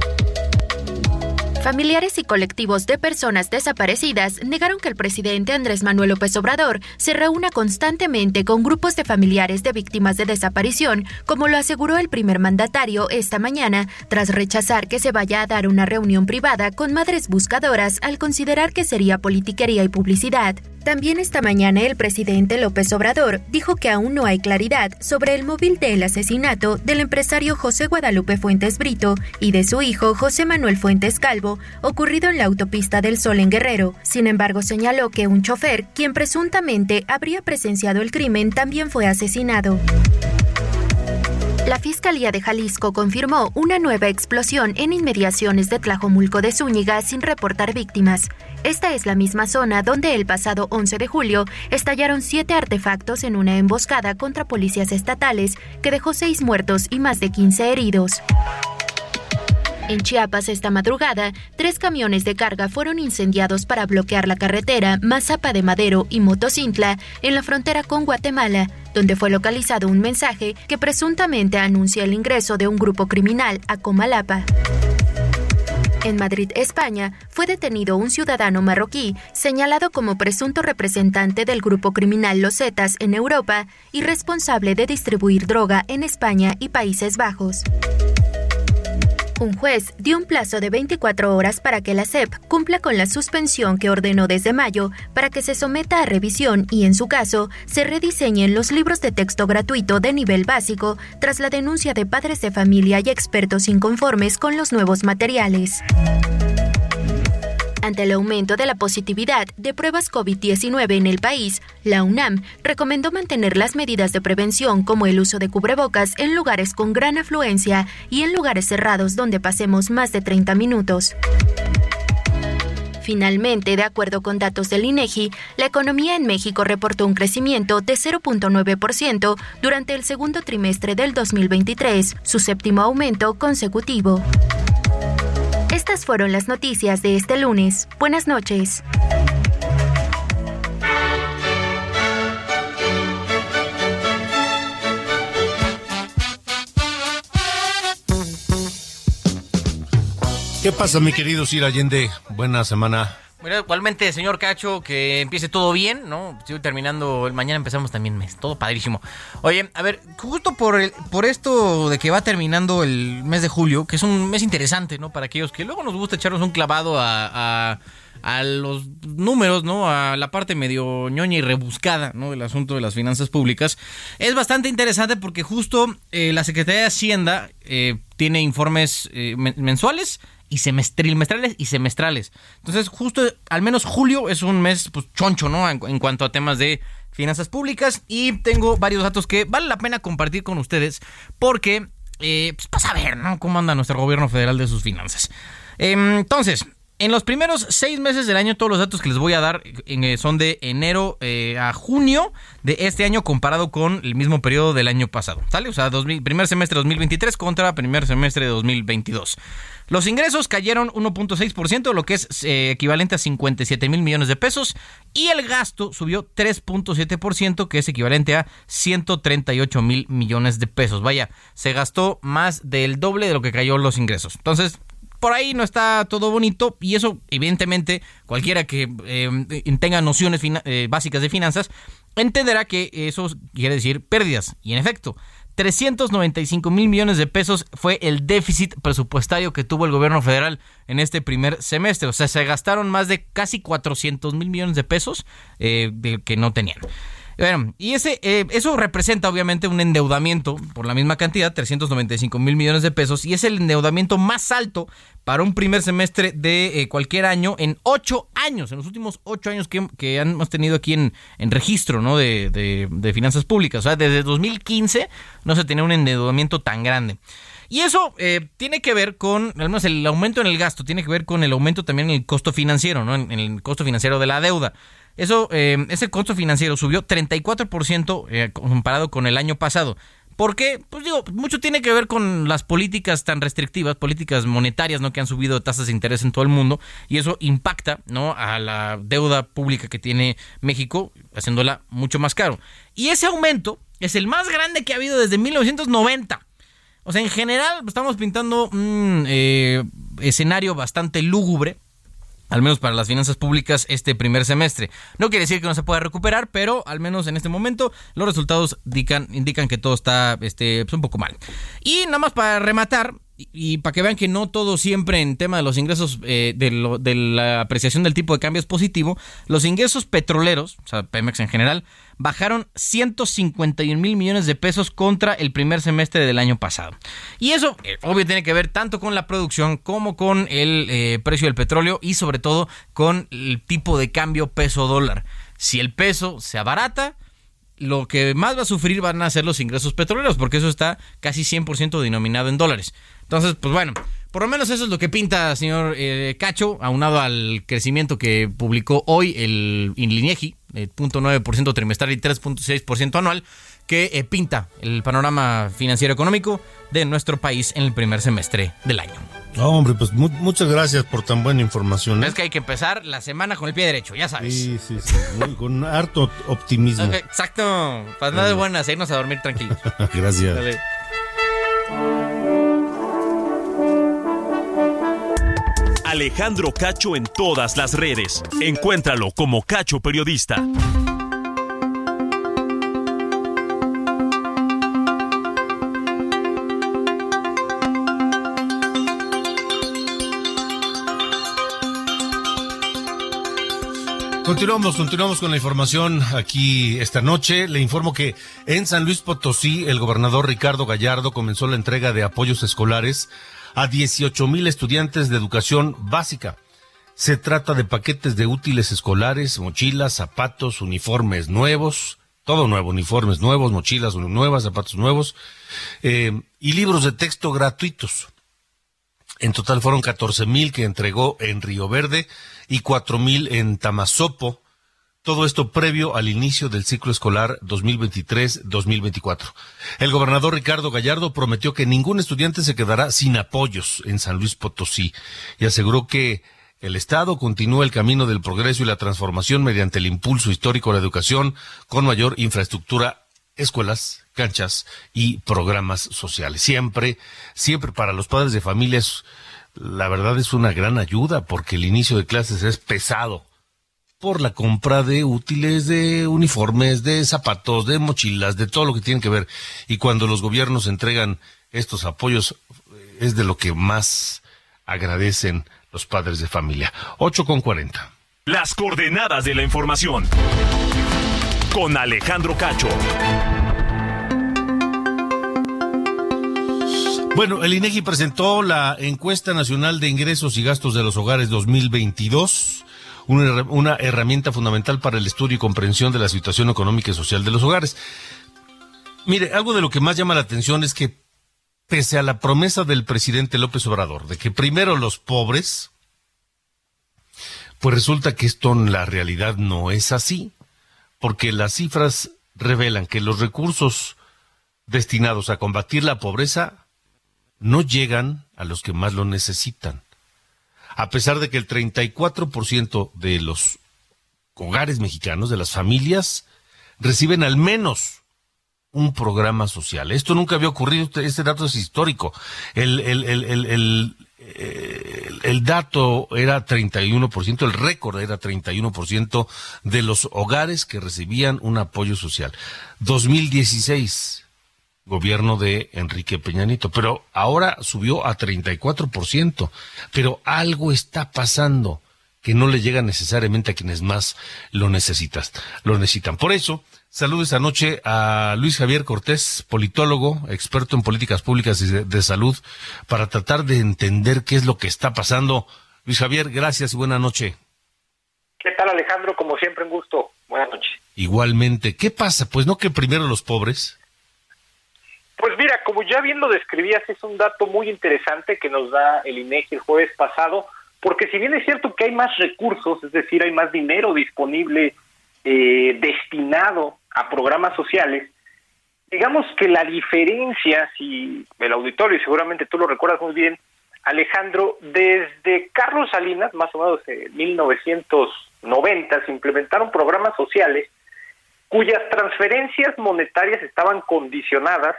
S15: Familiares y colectivos de personas desaparecidas negaron que el presidente Andrés Manuel López Obrador se reúna constantemente con grupos de familiares de víctimas de desaparición, como lo aseguró el primer mandatario esta mañana, tras rechazar que se vaya a dar una reunión privada con madres buscadoras al considerar que sería politiquería y publicidad. También esta mañana el presidente López Obrador dijo que aún no hay claridad sobre el móvil del asesinato del empresario José Guadalupe Fuentes Brito y de su hijo José Manuel Fuentes Calvo, ocurrido en la autopista del Sol en Guerrero. Sin embargo, señaló que un chofer, quien presuntamente habría presenciado el crimen, también fue asesinado. La Fiscalía de Jalisco confirmó una nueva explosión en inmediaciones de Tlajomulco de Zúñiga sin reportar víctimas. Esta es la misma zona donde el pasado 11 de julio estallaron siete artefactos en una emboscada contra policías estatales que dejó seis muertos y más de 15 heridos. En Chiapas esta madrugada, tres camiones de carga fueron incendiados para bloquear la carretera Mazapa de Madero y Motocintla en la frontera con Guatemala, donde fue localizado un mensaje que presuntamente anuncia el ingreso de un grupo criminal a Comalapa. En Madrid, España, fue detenido un ciudadano marroquí señalado como presunto representante del grupo criminal Los Zetas en Europa y responsable de distribuir droga en España y Países Bajos. Un juez dio un plazo de 24 horas para que la SEP cumpla con la suspensión que ordenó desde mayo para que se someta a revisión y, en su caso, se rediseñen los libros de texto gratuito de nivel básico tras la denuncia de padres de familia y expertos inconformes con los nuevos materiales. Ante el aumento de la positividad de pruebas COVID-19 en el país, la UNAM recomendó mantener las medidas de prevención como el uso de cubrebocas en lugares con gran afluencia y en lugares cerrados donde pasemos más de 30 minutos. Finalmente, de acuerdo con datos del INEGI, la economía en México reportó un crecimiento de 0.9% durante el segundo trimestre del 2023, su séptimo aumento consecutivo. Estas fueron las noticias de este lunes. Buenas noches.
S1: ¿Qué pasa, mi querido Sir Allende? Buena semana.
S16: Bueno, igualmente, señor Cacho, que empiece todo bien, ¿no? Estoy terminando, el mañana empezamos también mes, todo padrísimo. Oye, a ver, justo por, el, por esto de que va terminando el mes de julio, que es un mes interesante, ¿no? Para aquellos que luego nos gusta echarnos un clavado a, a, los números, ¿no? A la parte medio ñoña y rebuscada, ¿no? Del asunto de las finanzas públicas. Es bastante interesante porque justo eh, la Secretaría de Hacienda eh, tiene informes eh, men- mensuales y semest- trimestrales y semestrales. Entonces, justo al menos julio es un mes pues, choncho, ¿no? En, en cuanto a temas de finanzas públicas. Y tengo varios datos que vale la pena compartir con ustedes porque, eh, pues, para saber, ¿no? Cómo anda nuestro gobierno federal de sus finanzas. Em, entonces, en los primeros seis meses del año, todos los datos que les voy a dar eh, son de enero eh, a junio de este año comparado con el mismo periodo del año pasado. ¿Sale? O sea, 2000 primer semestre de 2023 contra primer semestre de 2022. Los ingresos cayeron 1.6%, lo que es eh, equivalente a 57 mil millones de pesos. Y el gasto subió 3.7%, que es equivalente a 138 mil millones de pesos. Vaya, se gastó más del doble de lo que cayó los ingresos. Entonces, por ahí no está todo bonito y eso evidentemente cualquiera que eh, tenga nociones eh, básicas de finanzas entenderá que eso quiere decir pérdidas y en efecto 395 mil millones de pesos fue el déficit presupuestario que tuvo el gobierno federal en este primer semestre. O sea, se gastaron más de casi 400 mil millones de pesos eh, que no tenían. Bueno, y ese, eh, eso representa obviamente un endeudamiento por la misma cantidad, 395 mil millones de pesos, y es el endeudamiento más alto para un primer semestre de eh, cualquier año en ocho años, en los últimos ocho años que, que hemos tenido aquí en, en registro ¿no? de, de- finanzas públicas. O sea, desde 2015 no se tenía un endeudamiento tan grande. Y eso eh, tiene que ver con, al menos el aumento en el gasto, tiene que ver con el aumento también en el costo financiero, ¿no? En el costo financiero de la deuda. Eso, eh, ese costo financiero subió 34% eh, comparado con el año pasado. ¿Por qué? Pues digo, mucho tiene que ver con las políticas tan restrictivas, políticas monetarias, ¿no? Que han subido tasas de interés en todo el mundo y eso impacta, ¿no? A la deuda pública que tiene México, haciéndola mucho más caro. Y ese aumento es el más grande que ha habido desde 1990. O sea, en general estamos pintando un eh, escenario bastante lúgubre, al menos para las finanzas públicas este primer semestre. No quiere decir que no se pueda recuperar, pero al menos en este momento los resultados indican, que todo está este, pues, un poco mal. Y nada más para rematar, y, para que vean que no todo siempre en tema de los ingresos, eh, de, de la apreciación del tipo de cambio es positivo, los ingresos petroleros, o sea, Pemex en general, bajaron 151 mil millones de pesos contra el primer semestre del año pasado. Y eso, eh, obvio, tiene que ver tanto con la producción como con el eh, precio del petróleo y sobre todo con el tipo de cambio peso-dólar. Si el peso se abarata, lo que más va a sufrir van a ser los ingresos petroleros, porque eso está casi 100% denominado en dólares. Entonces, pues bueno, por lo menos eso es lo que pinta, señor eh, Cacho, aunado al crecimiento que publicó hoy el INLINEGI, 0.9% trimestral y 3.6% anual, que eh, pinta el panorama financiero económico de nuestro país en el primer semestre del año.
S1: No, hombre, pues mu- muchas gracias por tan buena información. ¿eh?
S16: Es que hay que empezar la semana con el pie derecho, ya sabes.
S1: Sí, sí, sí. muy- con harto optimismo.
S16: Exacto, para nada de buenas, irnos a dormir tranquilos.
S1: Gracias.
S16: Dale.
S14: Alejandro Cacho en todas las redes. Encuéntralo como Cacho Periodista.
S1: Continuamos, continuamos con la información aquí esta noche. Le informo que en San Luis Potosí el gobernador Ricardo Gallardo comenzó la entrega de apoyos escolares a 18 mil estudiantes de educación básica. Se trata de paquetes de útiles escolares, mochilas, zapatos, uniformes nuevos, todo nuevo, uniformes nuevos, mochilas nuevas, zapatos nuevos eh, y libros de texto gratuitos. En total fueron 14 mil que entregó en Río Verde y 4 mil en Tamazopo. Todo esto previo al inicio del ciclo escolar 2023-2024. El gobernador Ricardo Gallardo prometió que ningún estudiante se quedará sin apoyos en San Luis Potosí y aseguró que el Estado continúa el camino del progreso y la transformación mediante el impulso histórico a la educación con mayor infraestructura, escuelas, canchas y programas sociales. Siempre, siempre para los padres de familias, la verdad es una gran ayuda porque el inicio de clases es pesado por la compra de útiles, de uniformes, de zapatos, de mochilas, de todo lo que tiene que ver. Y cuando los gobiernos entregan estos apoyos, es de lo que más agradecen los padres de familia. 8 con 40.
S14: Las coordenadas de la información. Con Alejandro Cacho.
S1: Bueno, el INEGI presentó la encuesta nacional de ingresos y gastos de los hogares 2022, una, una herramienta fundamental para el estudio y comprensión de la situación económica y social de los hogares. Mire, algo de lo que más llama la atención es que pese a la promesa del presidente López Obrador de que primero los pobres, pues resulta que esto en la realidad no es así, porque las cifras revelan que los recursos destinados a combatir la pobreza no llegan a los que más lo necesitan. A pesar de que el 34% de los hogares mexicanos, de las familias, reciben al menos un programa social. Esto nunca había ocurrido, este- este dato es histórico. El, el, el, el, el dato era 31%, el récord era 31% de los hogares que recibían un apoyo social. 2016, gobierno de Enrique Peña Nieto, pero ahora subió a 34%, pero algo está pasando que no le llega necesariamente a quienes más lo necesitas, lo necesitan. Por eso, saludo esta noche a Luis Javier Cortés, politólogo, experto en políticas públicas y de, de salud, para tratar de entender qué es lo que está pasando. Luis Javier, gracias y buena noche.
S17: ¿Qué tal Alejandro? Como siempre, un gusto. Buenas noches.
S1: Igualmente, ¿qué pasa? Pues no que primero los pobres.
S17: Pues mira, como ya bien lo describías, es un dato muy interesante que nos da el INEGI el jueves pasado, porque si bien es cierto que hay más recursos, es decir, hay más dinero disponible eh, destinado a programas sociales, digamos que la diferencia, si el auditorio, y seguramente tú lo recuerdas muy bien, Alejandro, desde Carlos Salinas, más o menos en 1990, se implementaron programas sociales cuyas transferencias monetarias estaban condicionadas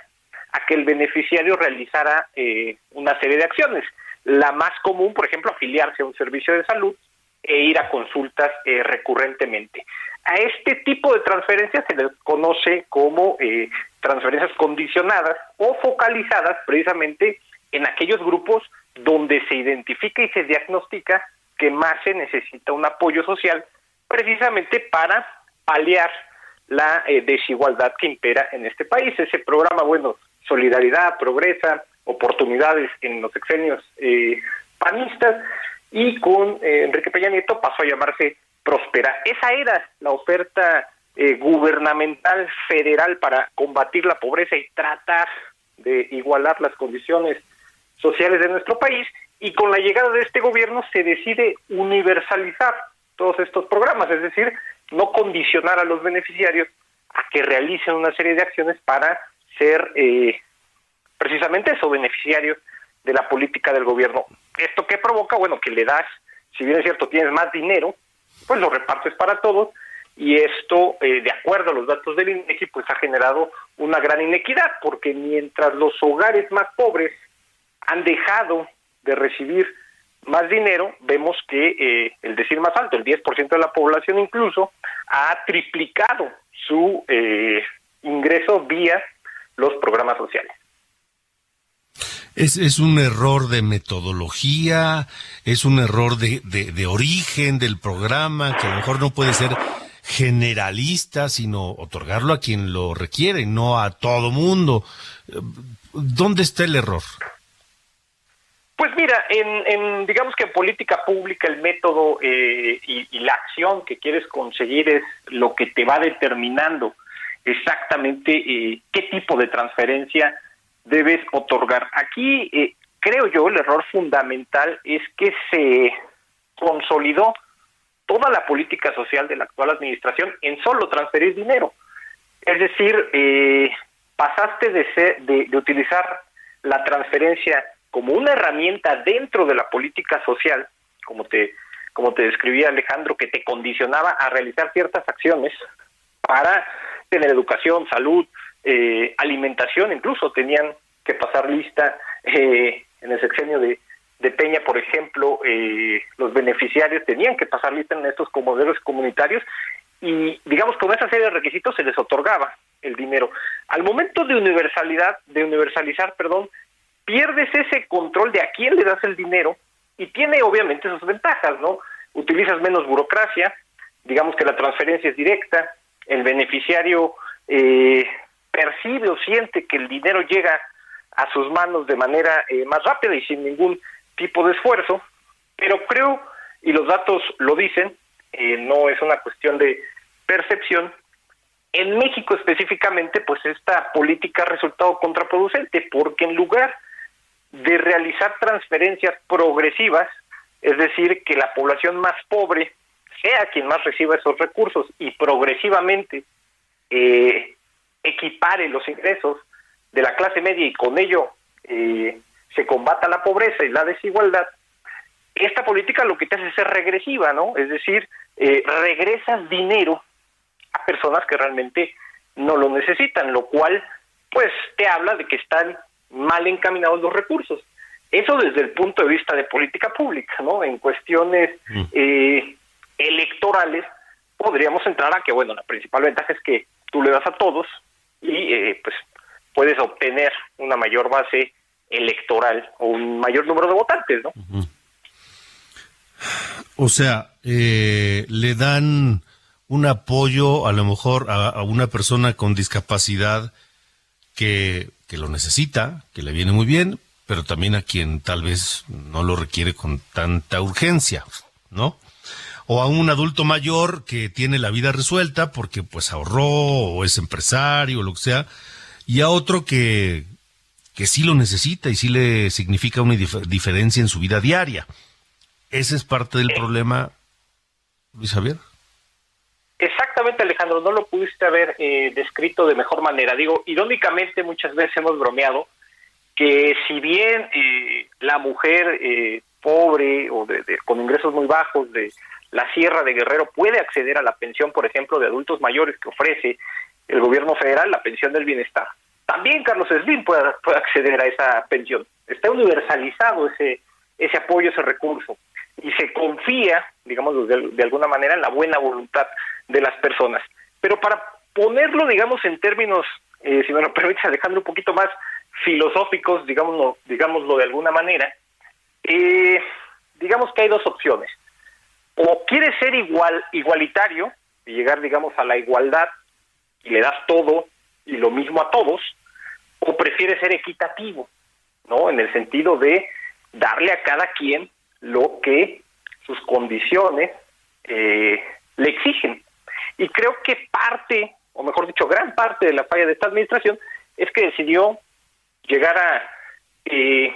S17: a que el beneficiario realizara eh, una serie de acciones. La más común, por ejemplo, afiliarse a un servicio de salud e ir a consultas eh, recurrentemente. A este tipo de transferencias se les conoce como eh, transferencias condicionadas o focalizadas precisamente en aquellos grupos donde se identifica y se diagnostica que más se necesita un apoyo social precisamente para paliar la eh, desigualdad que impera en este país. Ese programa, bueno, Solidaridad, Progresa, Oportunidades en los sexenios eh, panistas y con eh, Enrique Peña Nieto pasó a llamarse Prospera. Esa era la oferta eh, gubernamental federal para combatir la pobreza y tratar de igualar las condiciones sociales de nuestro país y con la llegada de este gobierno se decide universalizar todos estos programas, es decir, no condicionar a los beneficiarios a que realicen una serie de acciones para ser eh, precisamente eso, beneficiarios de la política del gobierno. ¿Esto qué provoca? Bueno, que le das, si bien es cierto, tienes más dinero, pues lo repartes para todos y esto, eh, de acuerdo a los datos del INEGI, pues ha generado una gran inequidad, porque mientras los hogares más pobres han dejado de recibir más dinero, vemos que eh, el decir más alto, el 10% de la población incluso, ha triplicado su eh, ingreso vía los programas sociales.
S1: Es, es un error de metodología, es un error de, de, de origen del programa, que a lo mejor no puede ser generalista, sino otorgarlo a quien lo requiere, no a todo mundo. ¿Dónde está el error?
S17: Pues mira, en, en, digamos que en política pública el método eh, y, y, la acción que quieres conseguir es lo que te va determinando exactamente eh, qué tipo de transferencia debes otorgar. Aquí eh, creo yo el error fundamental es que se consolidó toda la política social de la actual administración en solo transferir dinero. Es decir, eh, pasaste de, ser, de, de utilizar la transferencia como una herramienta dentro de la política social, como te, como te describía Alejandro, que te condicionaba a realizar ciertas acciones para tener educación, salud, eh, alimentación, incluso tenían que pasar lista eh, en el sexenio de, de Peña, por ejemplo, eh, los beneficiarios tenían que pasar lista en estos comodores comunitarios y digamos con esa serie de requisitos se les otorgaba el dinero. Al momento de universalidad, de universalizar, perdón, pierdes ese control de a quién le das el dinero y tiene obviamente sus ventajas, ¿no? Utilizas menos burocracia, digamos que la transferencia es directa, el beneficiario eh, percibe o siente que el dinero llega a sus manos de manera eh, más rápida y sin ningún tipo de esfuerzo, pero creo, y los datos lo dicen, eh, no es una cuestión de percepción, en México específicamente, pues esta política ha resultado contraproducente, porque en lugar de realizar transferencias progresivas, es decir, que la población más pobre sea quien más reciba esos recursos y progresivamente eh, equipare los ingresos de la clase media y con ello eh, se combata la pobreza y la desigualdad, esta política lo que te hace es ser regresiva, ¿no? Es decir, eh, regresas dinero a personas que realmente no lo necesitan, lo cual pues te habla de que están mal encaminados los recursos. Eso desde el punto de vista de política pública, ¿no? En cuestiones eh, electorales podríamos entrar a que, bueno, la principal ventaja es que tú le das a todos y eh, pues puedes obtener una mayor base electoral o un mayor número de votantes, ¿no?
S1: O sea, eh, le dan un apoyo a lo mejor a, a una persona con discapacidad que, que, lo necesita, que le viene muy bien, pero también a quien tal vez no lo requiere con tanta urgencia, ¿no? O a un adulto mayor que tiene la vida resuelta porque pues ahorró o es empresario o lo que sea, y a otro que, que sí lo necesita y sí le significa una dif diferencia en su vida diaria. Ese es parte del problema, Luis Javier.
S17: Exactamente, Alejandro, no lo pudiste haber eh, descrito de mejor manera. Digo, irónicamente muchas veces hemos bromeado que si bien eh, la mujer eh, pobre o de, con ingresos muy bajos de la Sierra de Guerrero puede acceder a la pensión, por ejemplo, de adultos mayores que ofrece el gobierno federal, la pensión del bienestar. También Carlos Slim puede, puede acceder a esa pensión. Está universalizado ese, ese apoyo, ese recurso. Y se confía, digamos, de, alguna manera, en la buena voluntad de las personas. Pero para ponerlo, digamos, en términos, eh, si me lo permites, Alejandro, un poquito más filosóficos, digámoslo, digámoslo de alguna manera, eh, digamos que hay dos opciones. O quieres ser igual, igualitario y llegar, digamos, a la igualdad y le das todo y lo mismo a todos, o prefieres ser equitativo, ¿no? En el sentido de darle a cada quien lo que sus condiciones eh, le exigen. Y creo que parte, o mejor dicho, gran parte de la falla de esta administración es que decidió llegar a eh,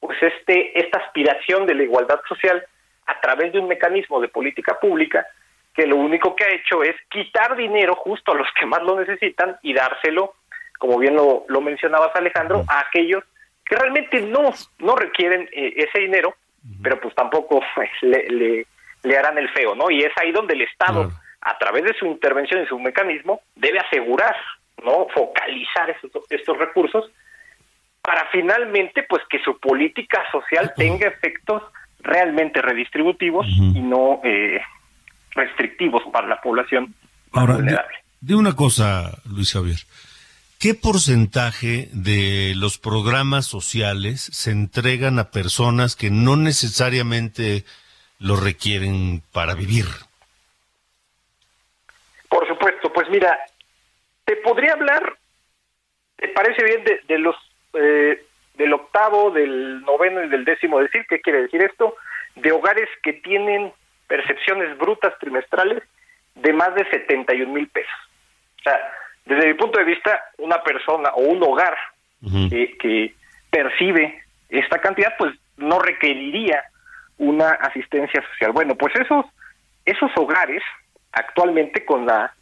S17: pues este esta aspiración de la igualdad social a través de un mecanismo de política pública que lo único que ha hecho es quitar dinero justo a los que más lo necesitan y dárselo, como bien lo, lo mencionabas Alejandro, a aquellos que realmente no, no requieren eh, ese dinero, pero pues tampoco pues, le, le, le harán el feo, ¿no? Y es ahí donde el Estado, a través de su intervención y su mecanismo, debe asegurar, ¿no? Focalizar esos, estos recursos para finalmente, pues, que su política social tenga efectos realmente redistributivos y no eh, restrictivos para la población más
S1: Ahora, de,
S17: vulnerable.
S1: de una cosa, Luis Javier. ¿Qué porcentaje de los programas sociales se entregan a personas que no necesariamente lo requieren para vivir?
S17: Por supuesto, pues mira, te podría hablar, ¿te parece bien de, de los eh, del octavo, del noveno y del décimo decir? ¿Qué quiere decir esto? De hogares que tienen percepciones brutas trimestrales de más de 71 mil pesos. O sea, desde mi punto de vista, una persona o un hogar que, que percibe esta cantidad, pues no requeriría una asistencia social. Bueno, pues esos esos hogares actualmente con la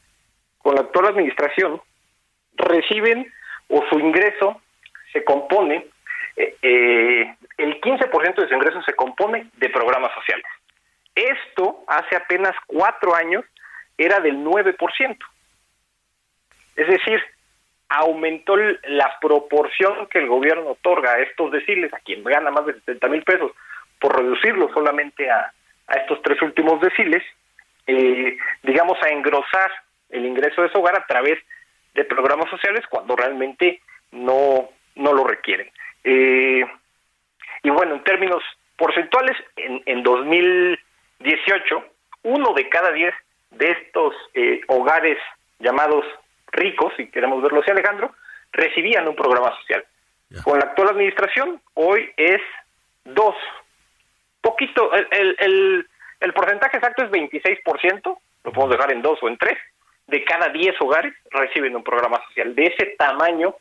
S17: con la actual administración reciben o su ingreso se compone eh, eh, el 15% de su ingreso se compone de programas sociales. Esto hace apenas cuatro años era del 9%. Es decir, aumentó la proporción que el gobierno otorga a estos deciles, a quien gana más de 70 mil pesos, por reducirlo solamente a, a estos tres últimos deciles, eh, digamos, a engrosar el ingreso de su hogar a través de programas sociales cuando realmente no, no lo requieren. Eh, y bueno, en términos porcentuales, en, en 2018, uno de cada diez de estos eh, hogares llamados ricos, si queremos verlo así, Alejandro, recibían un programa social. Con la actual administración, hoy es dos. Poquito, el, el, el, el porcentaje exacto es 26%, lo podemos dejar en dos o en tres, de cada 10 hogares reciben un programa social. De ese tamaño,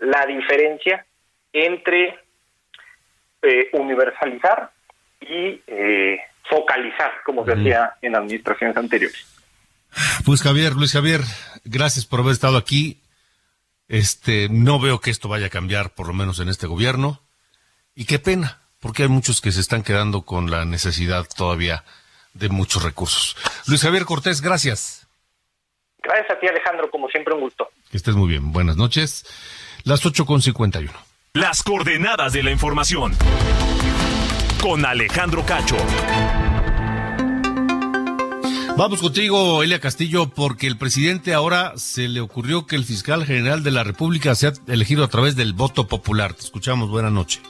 S17: la diferencia entre eh, universalizar y eh, focalizar, como se hacía en administraciones anteriores.
S1: Pues Javier, Luis Javier, gracias por haber estado aquí. Este, no veo que esto vaya a cambiar, por lo menos en este gobierno. Y qué pena, porque hay muchos que se están quedando con la necesidad todavía de muchos recursos. Luis Javier Cortés, gracias.
S17: Gracias a ti, Alejandro, como siempre, un gusto.
S1: Que estés muy bien. Buenas noches. Las 8 con 51.
S14: Las coordenadas de la información. Con Alejandro Cacho.
S1: Vamos contigo, Elia Castillo, porque el presidente ahora se le ocurrió que el fiscal general de la República sea elegido a través del voto popular. Te escuchamos. Buenas noches.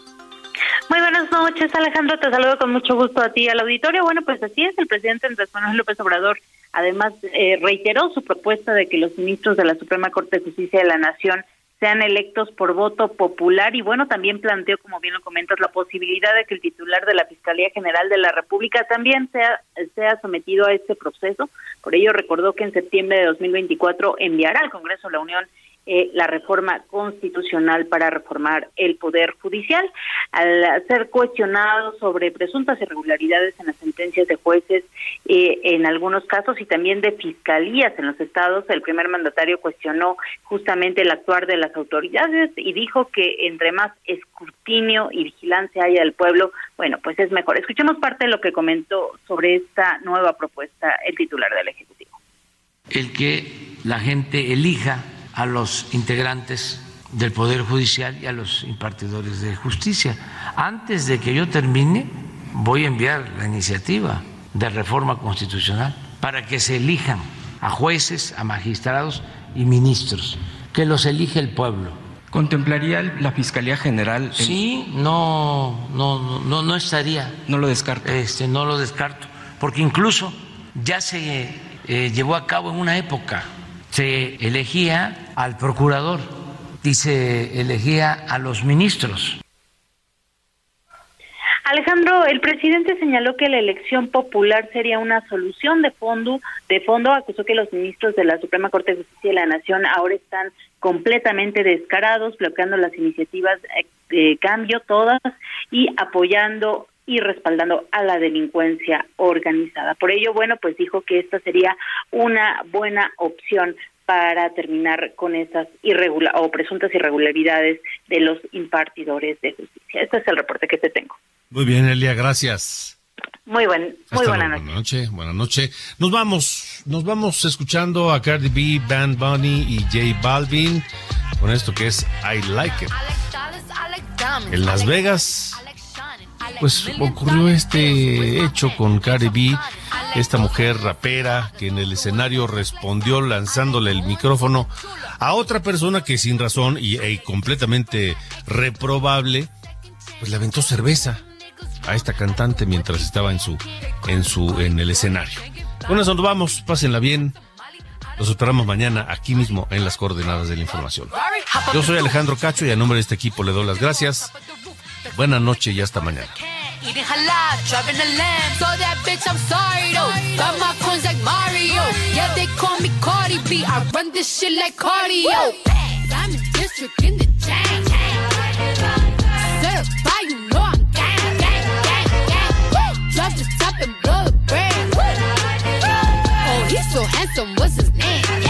S18: Muy buenas noches, Alejandro. Te saludo con mucho gusto a ti y al auditorio. Bueno, pues así es, el presidente Andrés Manuel López Obrador además eh, reiteró su propuesta de que los ministros de la Suprema Corte de Justicia de la Nación sean electos por voto popular y bueno, también planteó, como bien lo comentas, la posibilidad de que el titular de la Fiscalía General de la República también sea, sea sometido a este proceso. Por ello recordó que en septiembre de 2024 enviará al Congreso la Unión eh, la reforma constitucional para reformar el Poder Judicial. Al ser cuestionado sobre presuntas irregularidades en las sentencias de jueces eh, en algunos casos y también de fiscalías en los estados, el primer mandatario cuestionó justamente el actuar de las autoridades y dijo que entre más escrutinio y vigilancia haya del pueblo, bueno, pues es mejor. Escuchemos parte de lo que comentó sobre esta nueva propuesta el titular del Ejecutivo.
S19: el que la gente elija a los integrantes del Poder Judicial y a los impartidores de justicia. Antes de que yo termine, voy a enviar la iniciativa de reforma constitucional para que se elijan a jueces, a magistrados y ministros, que los elige el pueblo.
S20: ¿Contemplaría la Fiscalía General?
S19: Sí, no, no, no, no estaría.
S20: No lo descarto.
S19: Este, no lo descarto, porque incluso ya se eh, llevó a cabo en una época, se elegía al procurador y se elegía a los ministros.
S18: Alejandro, el presidente señaló que la elección popular sería una solución de fondo. De fondo acusó que los ministros de la Suprema Corte de Justicia de la Nación ahora están completamente descarados, bloqueando las iniciativas eh, de cambio todas y apoyando y respaldando a la delincuencia organizada. Por ello, bueno, pues dijo que esta sería una buena opción para terminar con esas irregular o presuntas irregularidades de los impartidores de justicia. Este es el reporte que te tengo.
S1: Muy bien, Elia, gracias.
S18: Muy buen, muy buena
S1: luego,
S18: noche.
S1: Buenas noches, buenas noches. Nos vamos, nos vamos escuchando a Cardi B, Band Bunny y J Balvin con esto que es I Like It. En Las Vegas, pues ocurrió este hecho con Cardi B, esta mujer rapera que en el escenario respondió lanzándole el micrófono a otra persona que sin razón y, completamente reprobable, pues le aventó cerveza a esta cantante mientras estaba en su en su en el escenario. Con eso nos vamos, pásenla bien. Los esperamos mañana aquí mismo en las coordenadas de la información. Yo soy Alejandro Cacho y a nombre de este equipo le doy las gracias. Buenas noches y hasta mañana.
S21: Eating halal, driving a lamb. So that bitch, I'm sorry though. Got my coins like Mario. Yeah, they call me Cardi B. I run this shit like cardio. I'm in district in the chain. Certified, you know I'm gang, gang, gang, gang. Drop the top and blow the brand. Oh, he's so handsome. What's his name?